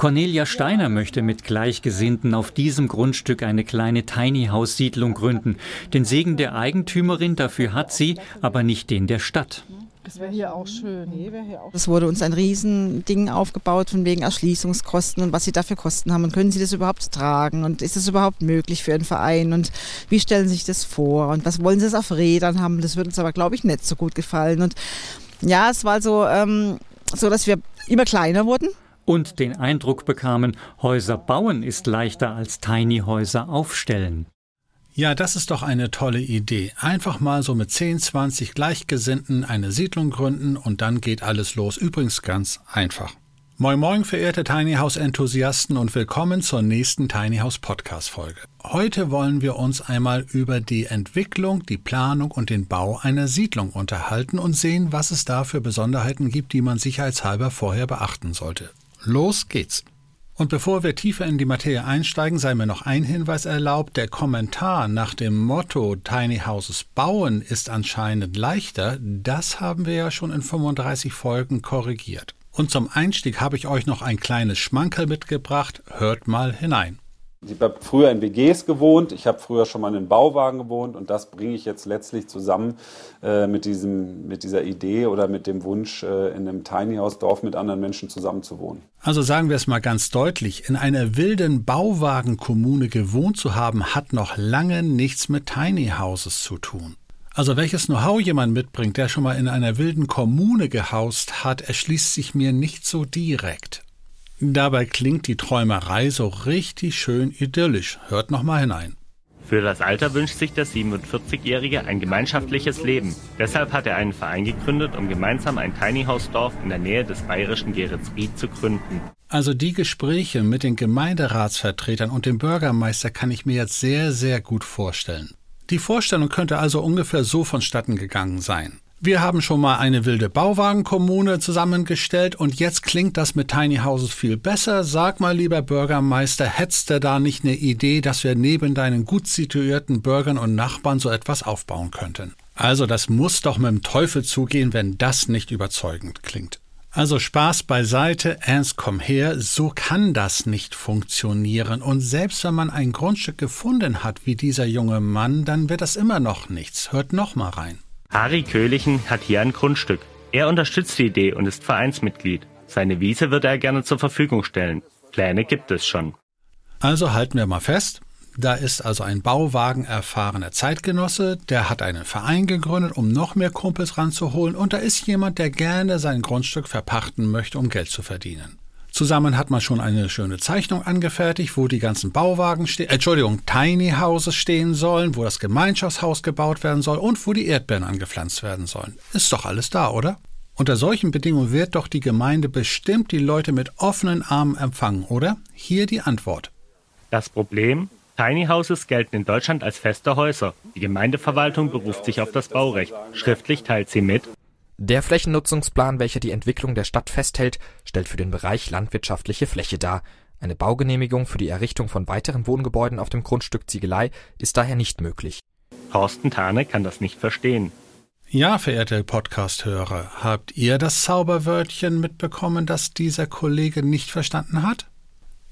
Cornelia Steiner möchte mit Gleichgesinnten auf diesem Grundstück eine kleine Tiny House Siedlung gründen. Den Segen der Eigentümerin dafür hat sie, aber nicht den der Stadt. Das wäre hier auch schön. Es wurde uns ein Riesending aufgebaut von wegen Erschließungskosten und was sie dafür Kosten haben und können sie das überhaupt tragen und ist das überhaupt möglich für einen Verein und wie stellen sie sich das vor und was wollen sie es auf Rädern haben. Das würde uns aber, glaube ich, nicht so gut gefallen. Und ja, es war so, ähm, so dass wir immer kleiner wurden und den Eindruck bekamen, Häuser bauen ist leichter als Tiny Häuser aufstellen. Ja, das ist doch eine tolle Idee. Einfach mal so mit 10, 20 Gleichgesinnten eine Siedlung gründen und dann geht alles los. Übrigens ganz einfach. Moin Moin, verehrte Tiny House Enthusiasten und willkommen zur nächsten Tiny House Podcast Folge. Heute wollen wir uns einmal über die Entwicklung, die Planung und den Bau einer Siedlung unterhalten und sehen, was es da für Besonderheiten gibt, die man sicherheitshalber vorher beachten sollte. Los geht's! Und bevor wir tiefer in die Materie einsteigen, sei mir noch ein Hinweis erlaubt. Der Kommentar nach dem Motto Tiny Houses bauen ist anscheinend leichter, das haben wir ja schon in 35 Folgen korrigiert. Und zum Einstieg habe ich euch noch ein kleines Schmankerl mitgebracht. Hört mal hinein. Ich habe früher in WGs gewohnt, ich habe früher schon mal in einem Bauwagen gewohnt und das bringe ich jetzt letztlich zusammen äh, mit, diesem, mit dieser Idee oder mit dem Wunsch, äh, in einem Tiny House Dorf mit anderen Menschen zusammen zu wohnen. Also sagen wir es mal ganz deutlich, in einer wilden Bauwagenkommune gewohnt zu haben, hat noch lange nichts mit Tiny Houses zu tun. Also welches Know-how jemand mitbringt, der schon mal in einer wilden Kommune gehaust hat, erschließt sich mir nicht so direkt. Dabei klingt die Träumerei so richtig schön idyllisch. Hört noch mal hinein. Für das Alter wünscht sich der 47-Jährige ein gemeinschaftliches Leben. Deshalb hat er einen Verein gegründet, um gemeinsam ein Tiny House Dorf in der Nähe des bayerischen Geretsried zu gründen. Also die Gespräche mit den Gemeinderatsvertretern und dem Bürgermeister kann ich mir jetzt sehr, sehr gut vorstellen. Die Vorstellung könnte also ungefähr so vonstatten gegangen sein. Wir haben schon mal eine wilde Bauwagenkommune zusammengestellt und jetzt klingt das mit Tiny Houses viel besser. Sag mal, lieber Bürgermeister, hättest du da nicht eine Idee, dass wir neben deinen gut situierten Bürgern und Nachbarn so etwas aufbauen könnten? Also das muss doch mit dem Teufel zugehen, wenn das nicht überzeugend klingt. Also Spaß beiseite, ernst komm her, so kann das nicht funktionieren. Und selbst wenn man ein Grundstück gefunden hat, wie dieser junge Mann, dann wird das immer noch nichts. Hört noch mal rein. Harry Köhlichen hat hier ein Grundstück. Er unterstützt die Idee und ist Vereinsmitglied. Seine Wiese würde er gerne zur Verfügung stellen. Pläne gibt es schon. Also halten wir mal fest. Da ist also ein Bauwagen erfahrener Zeitgenosse, der hat einen Verein gegründet, um noch mehr Kumpels ranzuholen, und da ist jemand, der gerne sein Grundstück verpachten möchte, um Geld zu verdienen. Zusammen hat man schon eine schöne Zeichnung angefertigt, wo die ganzen Bauwagen stehen, äh, Entschuldigung, Tiny Houses stehen sollen, wo das Gemeinschaftshaus gebaut werden soll und wo die Erdbeeren angepflanzt werden sollen. Ist doch alles da, oder? Unter solchen Bedingungen wird doch die Gemeinde bestimmt die Leute mit offenen Armen empfangen, oder? Hier die Antwort. Das Problem? Tiny Houses gelten in Deutschland als feste Häuser. Die Gemeindeverwaltung beruft sich auf das Baurecht. Schriftlich teilt sie mit, der Flächennutzungsplan, welcher die Entwicklung der Stadt festhält, stellt für den Bereich landwirtschaftliche Fläche dar. Eine Baugenehmigung für die Errichtung von weiteren Wohngebäuden auf dem Grundstück Ziegelei ist daher nicht möglich. Thorsten Thane kann das nicht verstehen. Ja, verehrte Podcast-Hörer, habt ihr das Zauberwörtchen mitbekommen, das dieser Kollege nicht verstanden hat?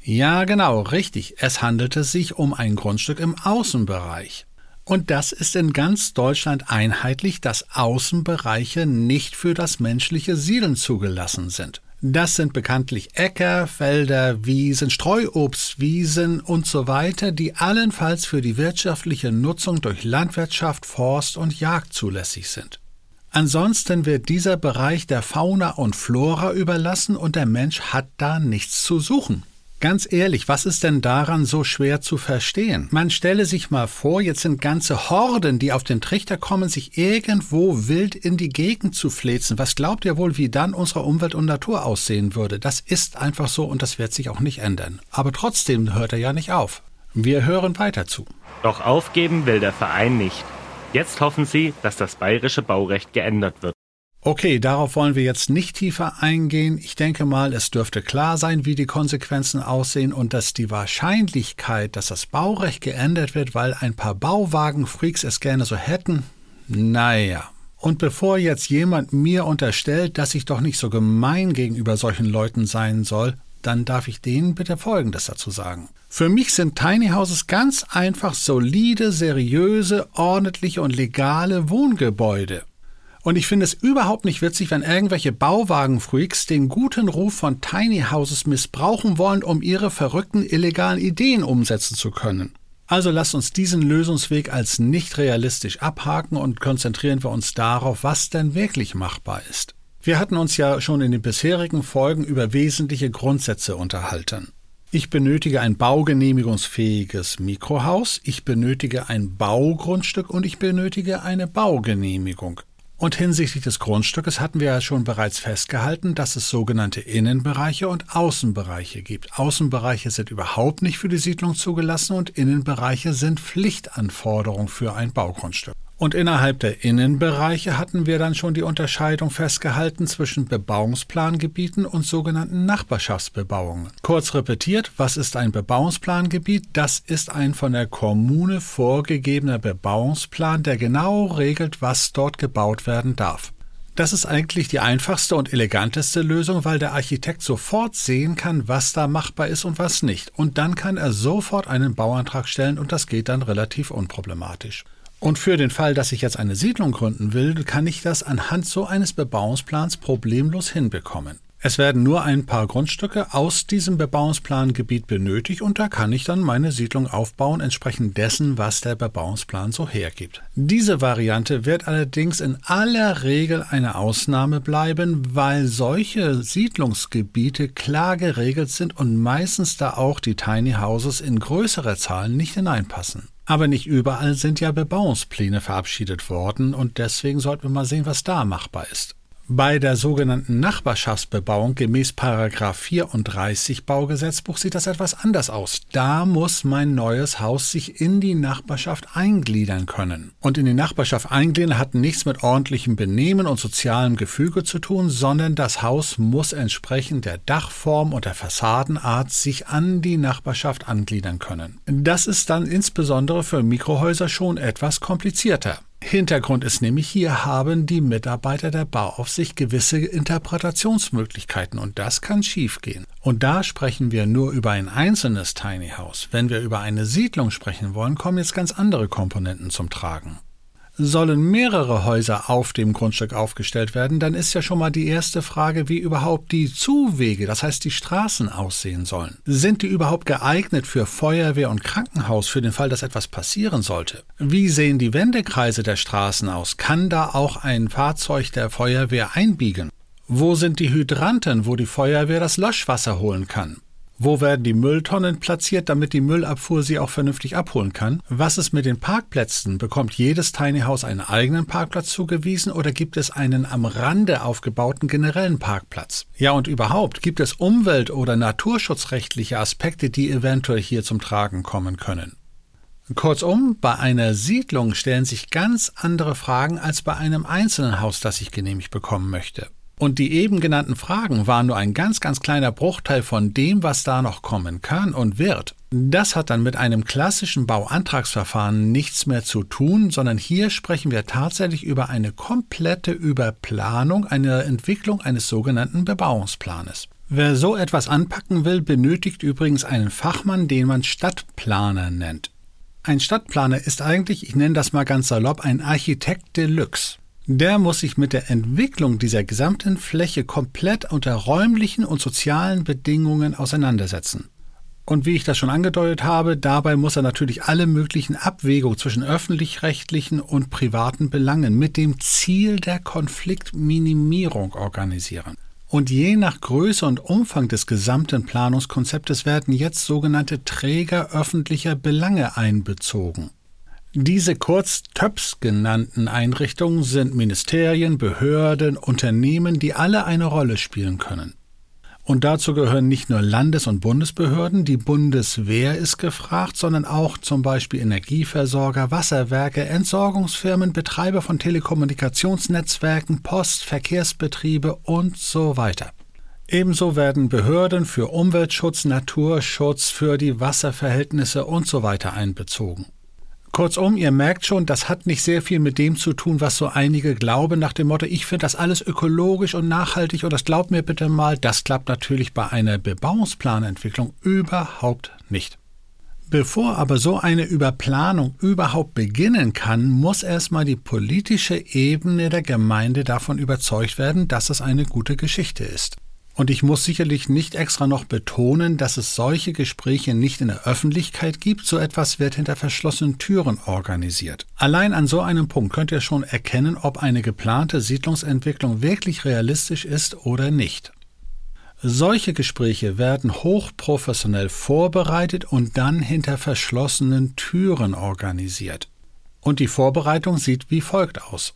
Ja, genau, richtig. Es handelte sich um ein Grundstück im Außenbereich. Und das ist in ganz Deutschland einheitlich, dass Außenbereiche nicht für das menschliche Siedeln zugelassen sind. Das sind bekanntlich Äcker, Felder, Wiesen, Streuobstwiesen und so weiter, die allenfalls für die wirtschaftliche Nutzung durch Landwirtschaft, Forst und Jagd zulässig sind. Ansonsten wird dieser Bereich der Fauna und Flora überlassen und der Mensch hat da nichts zu suchen. Ganz ehrlich, was ist denn daran so schwer zu verstehen? Man stelle sich mal vor, jetzt sind ganze Horden, die auf den Trichter kommen, sich irgendwo wild in die Gegend zu flezen. Was glaubt ihr wohl, wie dann unsere Umwelt und Natur aussehen würde? Das ist einfach so und das wird sich auch nicht ändern. Aber trotzdem hört er ja nicht auf. Wir hören weiter zu. Doch aufgeben will der Verein nicht. Jetzt hoffen sie, dass das bayerische Baurecht geändert wird. Okay, darauf wollen wir jetzt nicht tiefer eingehen. Ich denke mal, es dürfte klar sein, wie die Konsequenzen aussehen und dass die Wahrscheinlichkeit, dass das Baurecht geändert wird, weil ein paar Bauwagenfreaks es gerne so hätten, naja. Und bevor jetzt jemand mir unterstellt, dass ich doch nicht so gemein gegenüber solchen Leuten sein soll, dann darf ich denen bitte Folgendes dazu sagen. Für mich sind Tiny Houses ganz einfach solide, seriöse, ordentliche und legale Wohngebäude. Und ich finde es überhaupt nicht witzig, wenn irgendwelche Bauwagenfreaks den guten Ruf von Tiny Houses missbrauchen wollen, um ihre verrückten illegalen Ideen umsetzen zu können. Also lasst uns diesen Lösungsweg als nicht realistisch abhaken und konzentrieren wir uns darauf, was denn wirklich machbar ist. Wir hatten uns ja schon in den bisherigen Folgen über wesentliche Grundsätze unterhalten. Ich benötige ein baugenehmigungsfähiges Mikrohaus, ich benötige ein Baugrundstück und ich benötige eine Baugenehmigung. Und hinsichtlich des Grundstückes hatten wir ja schon bereits festgehalten, dass es sogenannte Innenbereiche und Außenbereiche gibt. Außenbereiche sind überhaupt nicht für die Siedlung zugelassen und Innenbereiche sind Pflichtanforderung für ein Baugrundstück. Und innerhalb der Innenbereiche hatten wir dann schon die Unterscheidung festgehalten zwischen Bebauungsplangebieten und sogenannten Nachbarschaftsbebauungen. Kurz repetiert, was ist ein Bebauungsplangebiet? Das ist ein von der Kommune vorgegebener Bebauungsplan, der genau regelt, was dort gebaut werden darf. Das ist eigentlich die einfachste und eleganteste Lösung, weil der Architekt sofort sehen kann, was da machbar ist und was nicht. Und dann kann er sofort einen Bauantrag stellen und das geht dann relativ unproblematisch. Und für den Fall, dass ich jetzt eine Siedlung gründen will, kann ich das anhand so eines Bebauungsplans problemlos hinbekommen. Es werden nur ein paar Grundstücke aus diesem Bebauungsplangebiet benötigt und da kann ich dann meine Siedlung aufbauen, entsprechend dessen, was der Bebauungsplan so hergibt. Diese Variante wird allerdings in aller Regel eine Ausnahme bleiben, weil solche Siedlungsgebiete klar geregelt sind und meistens da auch die Tiny Houses in größere Zahlen nicht hineinpassen. Aber nicht überall sind ja Bebauungspläne verabschiedet worden und deswegen sollten wir mal sehen, was da machbar ist. Bei der sogenannten Nachbarschaftsbebauung gemäß 34 Baugesetzbuch sieht das etwas anders aus. Da muss mein neues Haus sich in die Nachbarschaft eingliedern können. Und in die Nachbarschaft eingliedern hat nichts mit ordentlichem Benehmen und sozialem Gefüge zu tun, sondern das Haus muss entsprechend der Dachform und der Fassadenart sich an die Nachbarschaft angliedern können. Das ist dann insbesondere für Mikrohäuser schon etwas komplizierter. Hintergrund ist nämlich, hier haben die Mitarbeiter der Bauaufsicht gewisse Interpretationsmöglichkeiten und das kann schiefgehen. Und da sprechen wir nur über ein einzelnes Tiny House. Wenn wir über eine Siedlung sprechen wollen, kommen jetzt ganz andere Komponenten zum Tragen. Sollen mehrere Häuser auf dem Grundstück aufgestellt werden, dann ist ja schon mal die erste Frage, wie überhaupt die Zuwege, das heißt die Straßen aussehen sollen. Sind die überhaupt geeignet für Feuerwehr und Krankenhaus für den Fall, dass etwas passieren sollte? Wie sehen die Wendekreise der Straßen aus? Kann da auch ein Fahrzeug der Feuerwehr einbiegen? Wo sind die Hydranten, wo die Feuerwehr das Löschwasser holen kann? Wo werden die Mülltonnen platziert, damit die Müllabfuhr sie auch vernünftig abholen kann? Was ist mit den Parkplätzen? Bekommt jedes Tiny House einen eigenen Parkplatz zugewiesen oder gibt es einen am Rande aufgebauten generellen Parkplatz? Ja, und überhaupt, gibt es umwelt- oder naturschutzrechtliche Aspekte, die eventuell hier zum Tragen kommen können? Kurzum, bei einer Siedlung stellen sich ganz andere Fragen als bei einem einzelnen Haus, das ich genehmigt bekommen möchte. Und die eben genannten Fragen waren nur ein ganz, ganz kleiner Bruchteil von dem, was da noch kommen kann und wird. Das hat dann mit einem klassischen Bauantragsverfahren nichts mehr zu tun, sondern hier sprechen wir tatsächlich über eine komplette Überplanung, eine Entwicklung eines sogenannten Bebauungsplanes. Wer so etwas anpacken will, benötigt übrigens einen Fachmann, den man Stadtplaner nennt. Ein Stadtplaner ist eigentlich, ich nenne das mal ganz salopp, ein Architekt Deluxe. Der muss sich mit der Entwicklung dieser gesamten Fläche komplett unter räumlichen und sozialen Bedingungen auseinandersetzen. Und wie ich das schon angedeutet habe, dabei muss er natürlich alle möglichen Abwägungen zwischen öffentlich-rechtlichen und privaten Belangen mit dem Ziel der Konfliktminimierung organisieren. Und je nach Größe und Umfang des gesamten Planungskonzeptes werden jetzt sogenannte Träger öffentlicher Belange einbezogen. Diese kurz TÖPS genannten Einrichtungen sind Ministerien, Behörden, Unternehmen, die alle eine Rolle spielen können. Und dazu gehören nicht nur Landes- und Bundesbehörden, die Bundeswehr ist gefragt, sondern auch zum Beispiel Energieversorger, Wasserwerke, Entsorgungsfirmen, Betreiber von Telekommunikationsnetzwerken, Post, Verkehrsbetriebe und so weiter. Ebenso werden Behörden für Umweltschutz, Naturschutz, für die Wasserverhältnisse und so weiter einbezogen. Kurzum, ihr merkt schon, das hat nicht sehr viel mit dem zu tun, was so einige glauben, nach dem Motto, ich finde das alles ökologisch und nachhaltig und das glaubt mir bitte mal, das klappt natürlich bei einer Bebauungsplanentwicklung überhaupt nicht. Bevor aber so eine Überplanung überhaupt beginnen kann, muss erstmal die politische Ebene der Gemeinde davon überzeugt werden, dass es eine gute Geschichte ist. Und ich muss sicherlich nicht extra noch betonen, dass es solche Gespräche nicht in der Öffentlichkeit gibt. So etwas wird hinter verschlossenen Türen organisiert. Allein an so einem Punkt könnt ihr schon erkennen, ob eine geplante Siedlungsentwicklung wirklich realistisch ist oder nicht. Solche Gespräche werden hochprofessionell vorbereitet und dann hinter verschlossenen Türen organisiert. Und die Vorbereitung sieht wie folgt aus.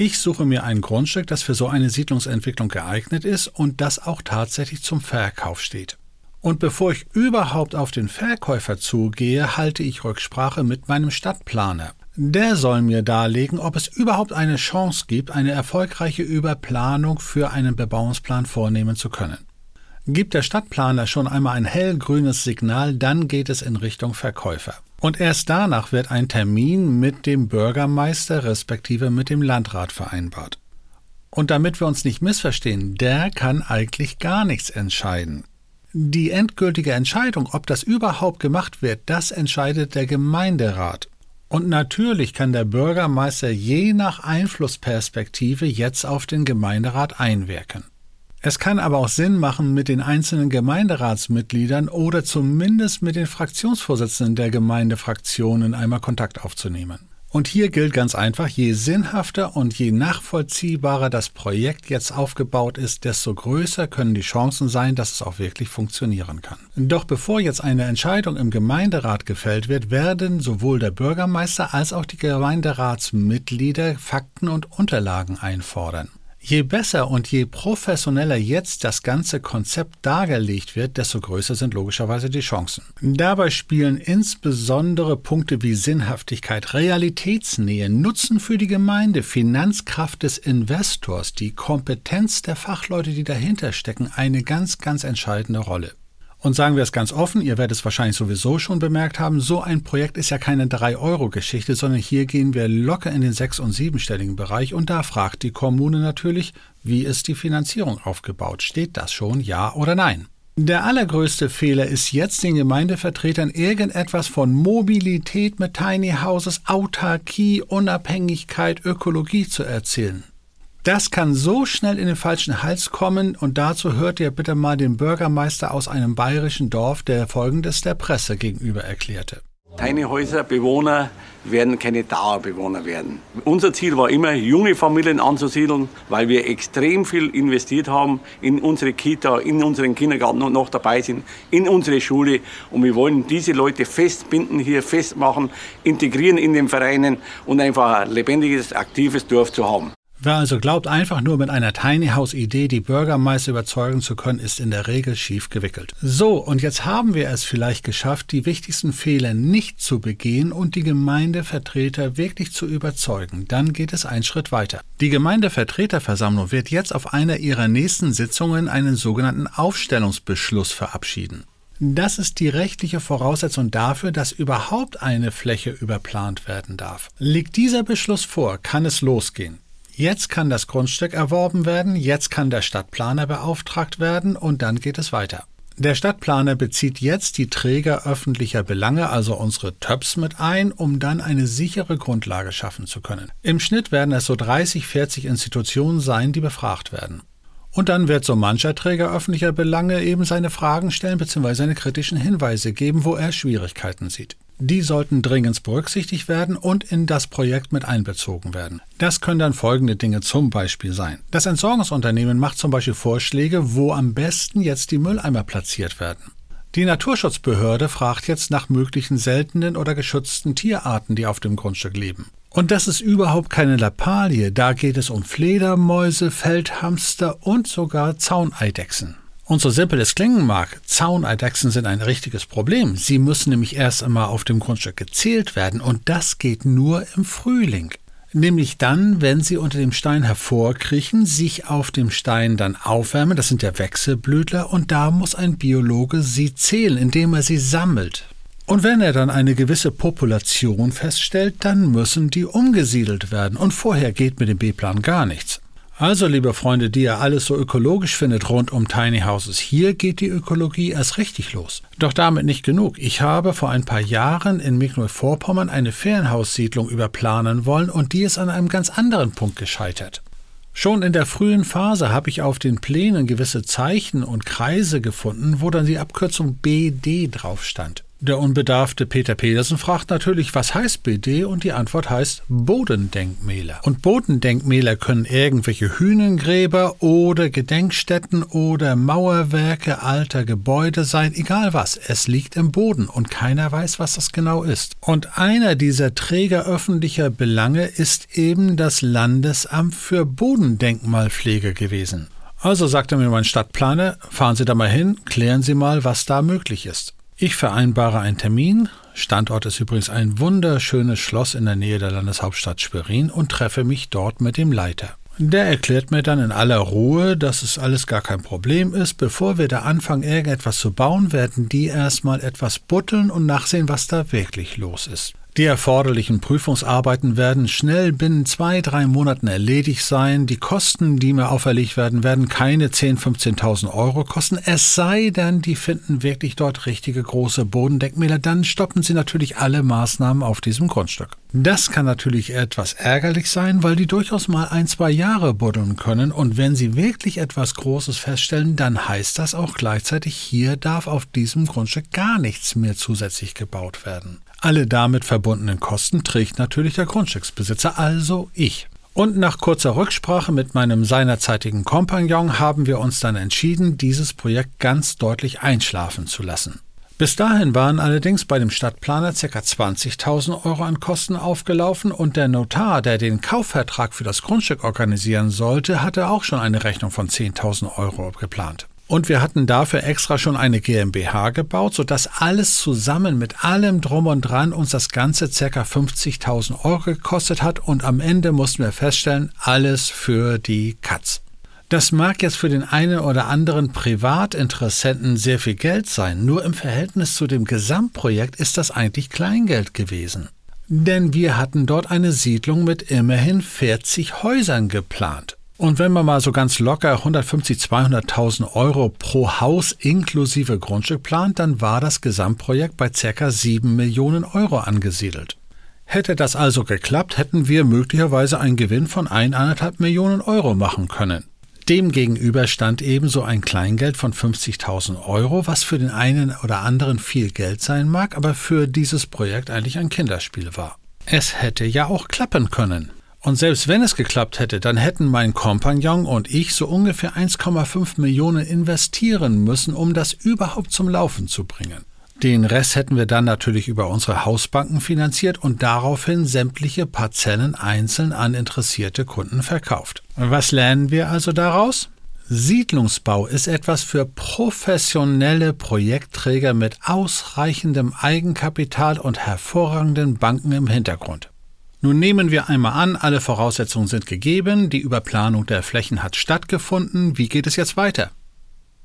Ich suche mir ein Grundstück, das für so eine Siedlungsentwicklung geeignet ist und das auch tatsächlich zum Verkauf steht. Und bevor ich überhaupt auf den Verkäufer zugehe, halte ich Rücksprache mit meinem Stadtplaner. Der soll mir darlegen, ob es überhaupt eine Chance gibt, eine erfolgreiche Überplanung für einen Bebauungsplan vornehmen zu können. Gibt der Stadtplaner schon einmal ein hellgrünes Signal, dann geht es in Richtung Verkäufer. Und erst danach wird ein Termin mit dem Bürgermeister respektive mit dem Landrat vereinbart. Und damit wir uns nicht missverstehen, der kann eigentlich gar nichts entscheiden. Die endgültige Entscheidung, ob das überhaupt gemacht wird, das entscheidet der Gemeinderat. Und natürlich kann der Bürgermeister je nach Einflussperspektive jetzt auf den Gemeinderat einwirken. Es kann aber auch Sinn machen, mit den einzelnen Gemeinderatsmitgliedern oder zumindest mit den Fraktionsvorsitzenden der Gemeindefraktionen einmal Kontakt aufzunehmen. Und hier gilt ganz einfach, je sinnhafter und je nachvollziehbarer das Projekt jetzt aufgebaut ist, desto größer können die Chancen sein, dass es auch wirklich funktionieren kann. Doch bevor jetzt eine Entscheidung im Gemeinderat gefällt wird, werden sowohl der Bürgermeister als auch die Gemeinderatsmitglieder Fakten und Unterlagen einfordern. Je besser und je professioneller jetzt das ganze Konzept dargelegt wird, desto größer sind logischerweise die Chancen. Dabei spielen insbesondere Punkte wie Sinnhaftigkeit, Realitätsnähe, Nutzen für die Gemeinde, Finanzkraft des Investors, die Kompetenz der Fachleute, die dahinter stecken, eine ganz, ganz entscheidende Rolle. Und sagen wir es ganz offen, ihr werdet es wahrscheinlich sowieso schon bemerkt haben, so ein Projekt ist ja keine 3-Euro-Geschichte, sondern hier gehen wir locker in den sechs- und siebenstelligen Bereich und da fragt die Kommune natürlich, wie ist die Finanzierung aufgebaut? Steht das schon, ja oder nein? Der allergrößte Fehler ist jetzt den Gemeindevertretern irgendetwas von Mobilität mit Tiny Houses, Autarkie, Unabhängigkeit, Ökologie zu erzählen. Das kann so schnell in den falschen Hals kommen und dazu hört ihr bitte mal den Bürgermeister aus einem bayerischen Dorf, der Folgendes der Presse gegenüber erklärte. Tiny Häuser Bewohner werden keine Dauerbewohner werden. Unser Ziel war immer, junge Familien anzusiedeln, weil wir extrem viel investiert haben in unsere Kita, in unseren Kindergarten und noch dabei sind, in unsere Schule. Und wir wollen diese Leute festbinden, hier festmachen, integrieren in den Vereinen und einfach ein lebendiges, aktives Dorf zu haben. Wer also glaubt, einfach nur mit einer Tiny House Idee die Bürgermeister überzeugen zu können, ist in der Regel schief gewickelt. So, und jetzt haben wir es vielleicht geschafft, die wichtigsten Fehler nicht zu begehen und die Gemeindevertreter wirklich zu überzeugen. Dann geht es einen Schritt weiter. Die Gemeindevertreterversammlung wird jetzt auf einer ihrer nächsten Sitzungen einen sogenannten Aufstellungsbeschluss verabschieden. Das ist die rechtliche Voraussetzung dafür, dass überhaupt eine Fläche überplant werden darf. Liegt dieser Beschluss vor, kann es losgehen. Jetzt kann das Grundstück erworben werden, jetzt kann der Stadtplaner beauftragt werden und dann geht es weiter. Der Stadtplaner bezieht jetzt die Träger öffentlicher Belange, also unsere TÖPs, mit ein, um dann eine sichere Grundlage schaffen zu können. Im Schnitt werden es so 30, 40 Institutionen sein, die befragt werden. Und dann wird so mancher Träger öffentlicher Belange eben seine Fragen stellen bzw. seine kritischen Hinweise geben, wo er Schwierigkeiten sieht. Die sollten dringend berücksichtigt werden und in das Projekt mit einbezogen werden. Das können dann folgende Dinge zum Beispiel sein. Das Entsorgungsunternehmen macht zum Beispiel Vorschläge, wo am besten jetzt die Mülleimer platziert werden. Die Naturschutzbehörde fragt jetzt nach möglichen seltenen oder geschützten Tierarten, die auf dem Grundstück leben. Und das ist überhaupt keine Lappalie, da geht es um Fledermäuse, Feldhamster und sogar Zauneidechsen. Und so simpel es klingen mag, Zauneidechsen sind ein richtiges Problem. Sie müssen nämlich erst einmal auf dem Grundstück gezählt werden und das geht nur im Frühling. Nämlich dann, wenn sie unter dem Stein hervorkriechen, sich auf dem Stein dann aufwärmen, das sind ja Wechselblütler, und da muss ein Biologe sie zählen, indem er sie sammelt. Und wenn er dann eine gewisse Population feststellt, dann müssen die umgesiedelt werden, und vorher geht mit dem B-Plan gar nichts. Also, liebe Freunde, die ihr alles so ökologisch findet rund um Tiny Houses, hier geht die Ökologie erst richtig los. Doch damit nicht genug. Ich habe vor ein paar Jahren in Mecklenburg-Vorpommern eine Ferienhaussiedlung überplanen wollen und die ist an einem ganz anderen Punkt gescheitert. Schon in der frühen Phase habe ich auf den Plänen gewisse Zeichen und Kreise gefunden, wo dann die Abkürzung BD drauf stand. Der unbedarfte Peter Pedersen fragt natürlich, was heißt BD? Und die Antwort heißt Bodendenkmäler. Und Bodendenkmäler können irgendwelche Hühnengräber oder Gedenkstätten oder Mauerwerke alter Gebäude sein, egal was. Es liegt im Boden und keiner weiß, was das genau ist. Und einer dieser Träger öffentlicher Belange ist eben das Landesamt für Bodendenkmalpflege gewesen. Also sagte mir mein Stadtplaner, fahren Sie da mal hin, klären Sie mal, was da möglich ist. Ich vereinbare einen Termin, Standort ist übrigens ein wunderschönes Schloss in der Nähe der Landeshauptstadt Schwerin und treffe mich dort mit dem Leiter. Der erklärt mir dann in aller Ruhe, dass es alles gar kein Problem ist. Bevor wir da anfangen, irgendetwas zu bauen, werden die erstmal etwas butteln und nachsehen, was da wirklich los ist. Die erforderlichen Prüfungsarbeiten werden schnell binnen zwei, drei Monaten erledigt sein. Die Kosten, die mir auferlegt werden, werden keine 10.000, 15.000 Euro kosten. Es sei denn, die finden wirklich dort richtige große Bodendenkmäler. Dann stoppen sie natürlich alle Maßnahmen auf diesem Grundstück. Das kann natürlich etwas ärgerlich sein, weil die durchaus mal ein, zwei Jahre buddeln können. Und wenn sie wirklich etwas Großes feststellen, dann heißt das auch gleichzeitig, hier darf auf diesem Grundstück gar nichts mehr zusätzlich gebaut werden. Alle damit verbundenen Kosten trägt natürlich der Grundstücksbesitzer, also ich. Und nach kurzer Rücksprache mit meinem seinerzeitigen Kompagnon haben wir uns dann entschieden, dieses Projekt ganz deutlich einschlafen zu lassen. Bis dahin waren allerdings bei dem Stadtplaner ca. 20.000 Euro an Kosten aufgelaufen und der Notar, der den Kaufvertrag für das Grundstück organisieren sollte, hatte auch schon eine Rechnung von 10.000 Euro geplant. Und wir hatten dafür extra schon eine GmbH gebaut, sodass alles zusammen mit allem drum und dran uns das Ganze ca. 50.000 Euro gekostet hat und am Ende mussten wir feststellen, alles für die Katz. Das mag jetzt für den einen oder anderen Privatinteressenten sehr viel Geld sein, nur im Verhältnis zu dem Gesamtprojekt ist das eigentlich Kleingeld gewesen. Denn wir hatten dort eine Siedlung mit immerhin 40 Häusern geplant. Und wenn man mal so ganz locker 150, 200.000 Euro pro Haus inklusive Grundstück plant, dann war das Gesamtprojekt bei ca. 7 Millionen Euro angesiedelt. Hätte das also geklappt, hätten wir möglicherweise einen Gewinn von 1,5 Millionen Euro machen können. Demgegenüber stand ebenso ein Kleingeld von 50.000 Euro, was für den einen oder anderen viel Geld sein mag, aber für dieses Projekt eigentlich ein Kinderspiel war. Es hätte ja auch klappen können. Und selbst wenn es geklappt hätte, dann hätten mein Kompagnon und ich so ungefähr 1,5 Millionen investieren müssen, um das überhaupt zum Laufen zu bringen. Den Rest hätten wir dann natürlich über unsere Hausbanken finanziert und daraufhin sämtliche Parzellen einzeln an interessierte Kunden verkauft. Was lernen wir also daraus? Siedlungsbau ist etwas für professionelle Projektträger mit ausreichendem Eigenkapital und hervorragenden Banken im Hintergrund. Nun nehmen wir einmal an, alle Voraussetzungen sind gegeben, die Überplanung der Flächen hat stattgefunden, wie geht es jetzt weiter?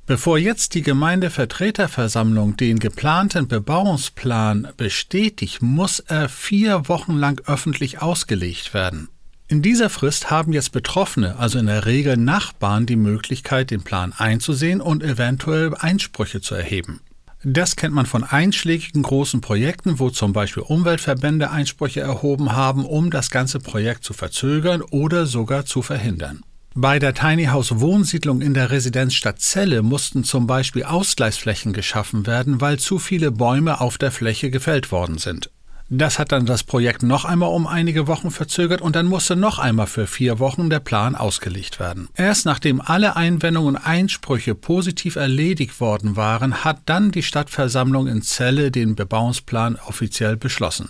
Bevor jetzt die Gemeindevertreterversammlung den geplanten Bebauungsplan bestätigt, muss er vier Wochen lang öffentlich ausgelegt werden. In dieser Frist haben jetzt Betroffene, also in der Regel Nachbarn, die Möglichkeit, den Plan einzusehen und eventuell Einsprüche zu erheben. Das kennt man von einschlägigen großen Projekten, wo zum Beispiel Umweltverbände Einsprüche erhoben haben, um das ganze Projekt zu verzögern oder sogar zu verhindern. Bei der Tiny House Wohnsiedlung in der Residenzstadt Celle mussten zum Beispiel Ausgleichsflächen geschaffen werden, weil zu viele Bäume auf der Fläche gefällt worden sind. Das hat dann das Projekt noch einmal um einige Wochen verzögert und dann musste noch einmal für vier Wochen der Plan ausgelegt werden. Erst nachdem alle Einwendungen und Einsprüche positiv erledigt worden waren, hat dann die Stadtversammlung in Celle den Bebauungsplan offiziell beschlossen.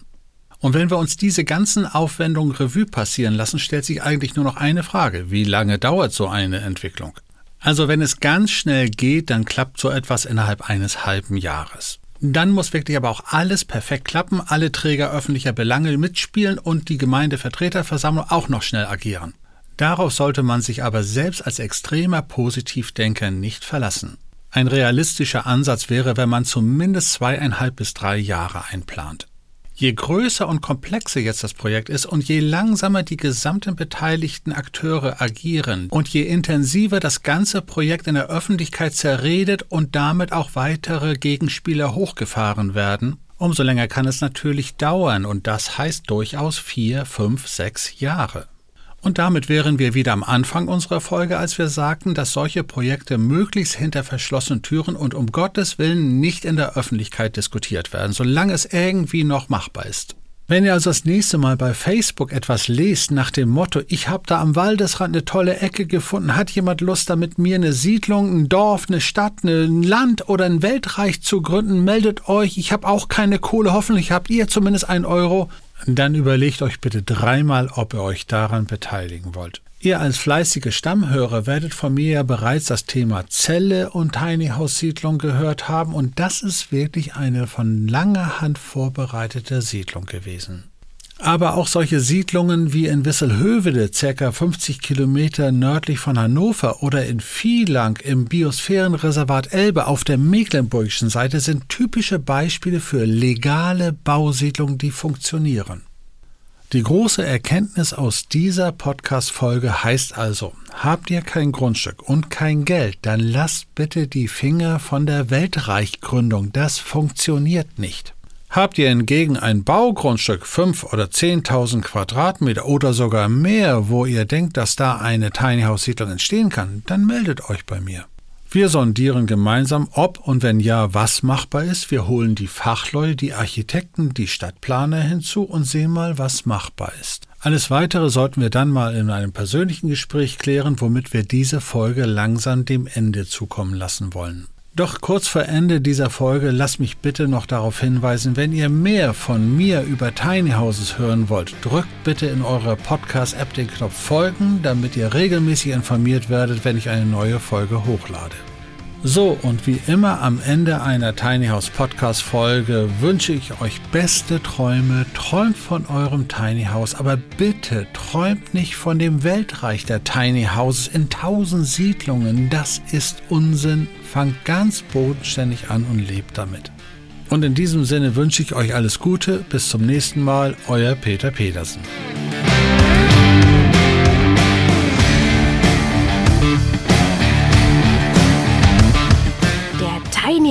Und wenn wir uns diese ganzen Aufwendungen Revue passieren lassen, stellt sich eigentlich nur noch eine Frage. Wie lange dauert so eine Entwicklung? Also wenn es ganz schnell geht, dann klappt so etwas innerhalb eines halben Jahres. Dann muss wirklich aber auch alles perfekt klappen, alle Träger öffentlicher Belange mitspielen und die Gemeindevertreterversammlung auch noch schnell agieren. Darauf sollte man sich aber selbst als extremer Positivdenker nicht verlassen. Ein realistischer Ansatz wäre, wenn man zumindest zweieinhalb bis drei Jahre einplant. Je größer und komplexer jetzt das Projekt ist und je langsamer die gesamten beteiligten Akteure agieren und je intensiver das ganze Projekt in der Öffentlichkeit zerredet und damit auch weitere Gegenspieler hochgefahren werden, umso länger kann es natürlich dauern und das heißt durchaus vier, fünf, sechs Jahre. Und damit wären wir wieder am Anfang unserer Folge, als wir sagten, dass solche Projekte möglichst hinter verschlossenen Türen und um Gottes Willen nicht in der Öffentlichkeit diskutiert werden, solange es irgendwie noch machbar ist. Wenn ihr also das nächste Mal bei Facebook etwas lest nach dem Motto, ich habe da am Waldesrand eine tolle Ecke gefunden, hat jemand Lust, da mit mir eine Siedlung, ein Dorf, eine Stadt, ein Land oder ein Weltreich zu gründen, meldet euch, ich habe auch keine Kohle, hoffentlich habt ihr zumindest einen Euro, dann überlegt euch bitte dreimal, ob ihr euch daran beteiligen wollt. Ihr als fleißige Stammhörer werdet von mir ja bereits das Thema Zelle und Tiny House Siedlung gehört haben und das ist wirklich eine von langer Hand vorbereitete Siedlung gewesen. Aber auch solche Siedlungen wie in Wisselhövede, ca. 50 Kilometer nördlich von Hannover, oder in Vielang im Biosphärenreservat Elbe auf der mecklenburgischen Seite sind typische Beispiele für legale Bausiedlungen, die funktionieren. Die große Erkenntnis aus dieser Podcast-Folge heißt also, habt ihr kein Grundstück und kein Geld, dann lasst bitte die Finger von der Weltreichgründung. Das funktioniert nicht. Habt ihr hingegen ein Baugrundstück 5 oder 10.000 Quadratmeter oder sogar mehr, wo ihr denkt, dass da eine Tiny House Siedlung entstehen kann, dann meldet euch bei mir. Wir sondieren gemeinsam, ob und wenn ja, was machbar ist. Wir holen die Fachleute, die Architekten, die Stadtplaner hinzu und sehen mal, was machbar ist. Alles weitere sollten wir dann mal in einem persönlichen Gespräch klären, womit wir diese Folge langsam dem Ende zukommen lassen wollen. Doch kurz vor Ende dieser Folge lasst mich bitte noch darauf hinweisen, wenn ihr mehr von mir über Tiny Houses hören wollt, drückt bitte in eurer Podcast-App den Knopf Folgen, damit ihr regelmäßig informiert werdet, wenn ich eine neue Folge hochlade. So, und wie immer am Ende einer Tiny House Podcast Folge wünsche ich euch beste Träume. Träumt von eurem Tiny House, aber bitte träumt nicht von dem Weltreich der Tiny Houses in tausend Siedlungen. Das ist Unsinn. Fangt ganz bodenständig an und lebt damit. Und in diesem Sinne wünsche ich euch alles Gute. Bis zum nächsten Mal. Euer Peter Petersen.